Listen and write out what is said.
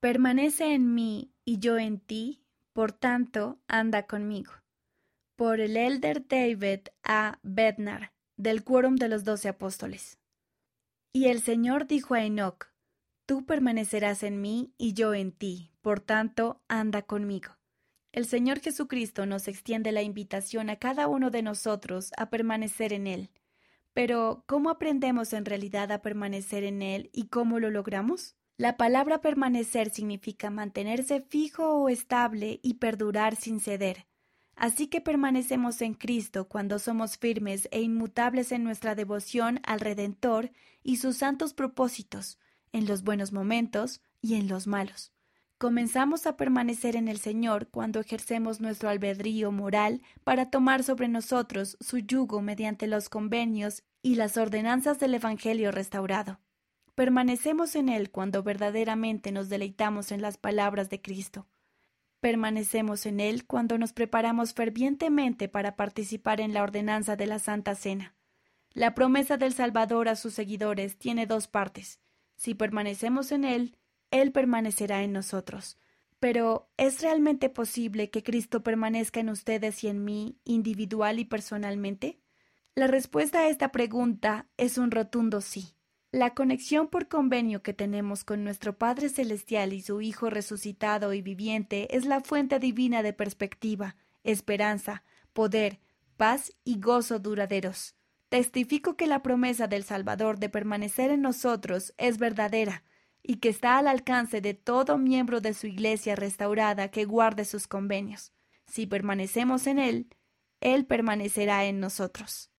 Permanece en mí y yo en ti, por tanto, anda conmigo. Por el elder David A. Bednar, del Quórum de los Doce Apóstoles. Y el Señor dijo a Enoch, Tú permanecerás en mí y yo en ti, por tanto, anda conmigo. El Señor Jesucristo nos extiende la invitación a cada uno de nosotros a permanecer en Él. Pero, ¿cómo aprendemos en realidad a permanecer en Él y cómo lo logramos? La palabra permanecer significa mantenerse fijo o estable y perdurar sin ceder. Así que permanecemos en Cristo cuando somos firmes e inmutables en nuestra devoción al Redentor y sus santos propósitos, en los buenos momentos y en los malos. Comenzamos a permanecer en el Señor cuando ejercemos nuestro albedrío moral para tomar sobre nosotros su yugo mediante los convenios y las ordenanzas del Evangelio restaurado. Permanecemos en Él cuando verdaderamente nos deleitamos en las palabras de Cristo. Permanecemos en Él cuando nos preparamos fervientemente para participar en la ordenanza de la Santa Cena. La promesa del Salvador a sus seguidores tiene dos partes. Si permanecemos en Él, Él permanecerá en nosotros. Pero, ¿es realmente posible que Cristo permanezca en ustedes y en mí, individual y personalmente? La respuesta a esta pregunta es un rotundo sí. La conexión por convenio que tenemos con nuestro Padre Celestial y su Hijo resucitado y viviente es la fuente divina de perspectiva, esperanza, poder, paz y gozo duraderos. Testifico que la promesa del Salvador de permanecer en nosotros es verdadera y que está al alcance de todo miembro de su Iglesia restaurada que guarde sus convenios. Si permanecemos en Él, Él permanecerá en nosotros.